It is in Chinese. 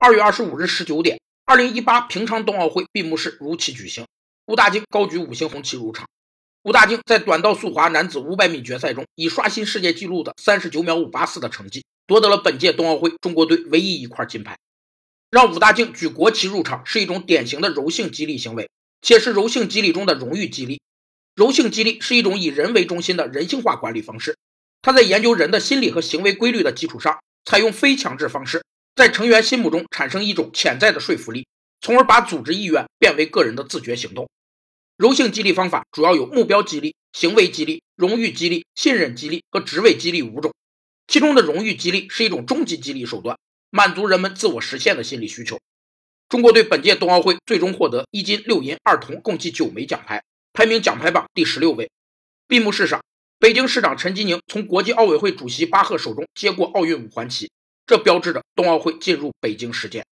二月二十五日十九点，二零一八平昌冬奥会闭幕式如期举行。武大靖高举五星红旗入场。武大靖在短道速滑男子五百米决赛中，以刷新世界纪录的三十九秒五八四的成绩，夺得了本届冬奥会中国队唯一一块金牌。让武大靖举国旗入场是一种典型的柔性激励行为，且是柔性激励中的荣誉激励。柔性激励是一种以人为中心的人性化管理方式，它在研究人的心理和行为规律的基础上，采用非强制方式。在成员心目中产生一种潜在的说服力，从而把组织意愿变为个人的自觉行动。柔性激励方法主要有目标激励、行为激励、荣誉激励、信任激励和职位激励五种。其中的荣誉激励是一种终极激励手段，满足人们自我实现的心理需求。中国队本届冬奥会最终获得一金六银二铜，共计九枚奖牌，排名奖牌榜第十六位。闭幕式上，北京市长陈吉宁从国际奥委会主席巴赫手中接过奥运五环旗。这标志着冬奥会进入北京时间。